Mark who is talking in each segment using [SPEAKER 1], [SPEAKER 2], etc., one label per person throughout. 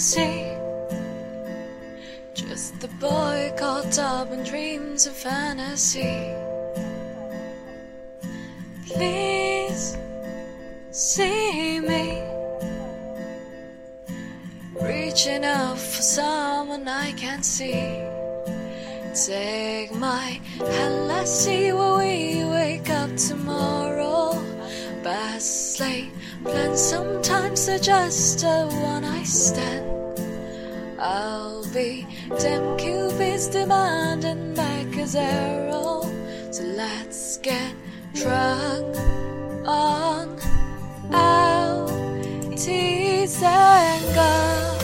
[SPEAKER 1] see. Just the boy caught up in dreams of fantasy. Please see me. Reaching out for someone I can't see. Take my hand, let's see where we wake up tomorrow. Best plans sometimes they're just a one I stand. I'll be damn Cupid's demanding back a zero. So let's get drunk on our and go.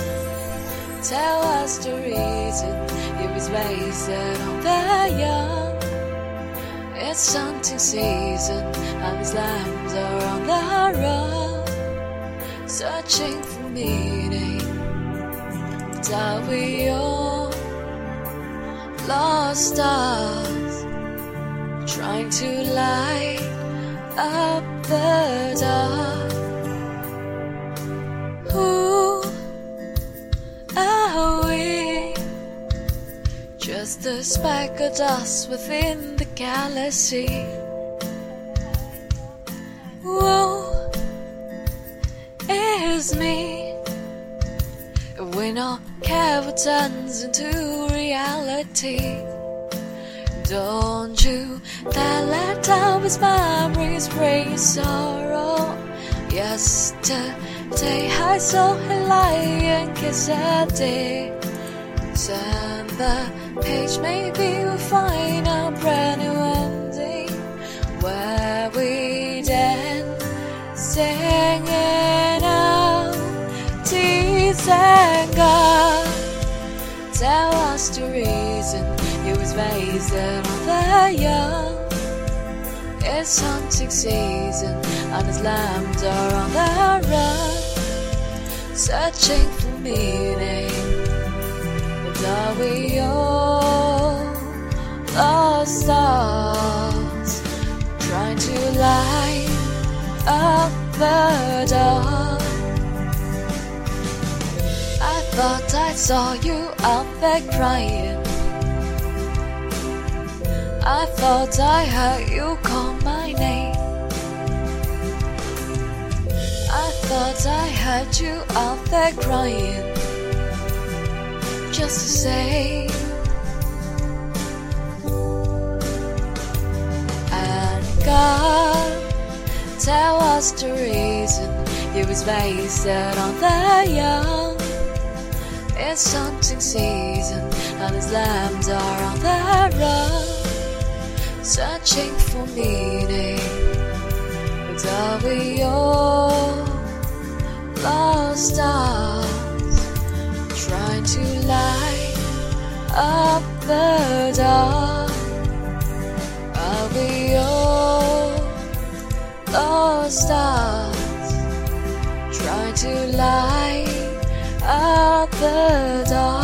[SPEAKER 1] Tell us the reason it was wasted on the young. It's hunting season and his lambs are on the run, searching for meaning. But are we all lost stars, trying to light up the dark? A speck of dust within the galaxy. Who is me? We not care turns into reality. Don't you dare let down his memories bring sorrow. Yesterday I saw a lion kiss a day. The page, maybe we'll find a brand new ending where we dance, singing out tears and God. Tell us the reason you was wasted on the young. It's hunting season and his lambs are on the run, searching for meaning. We all trying to light up the? I thought I saw you out there crying. I thought I heard you call my name. I thought I heard you out there crying. Just to say, and God, tell us the reason it was based on the young. It's hunting season, and his lambs are on the run, searching for meaning. But are we all lost stars, trying to light up the dark? Are we all lost stars, trying to light up the dark?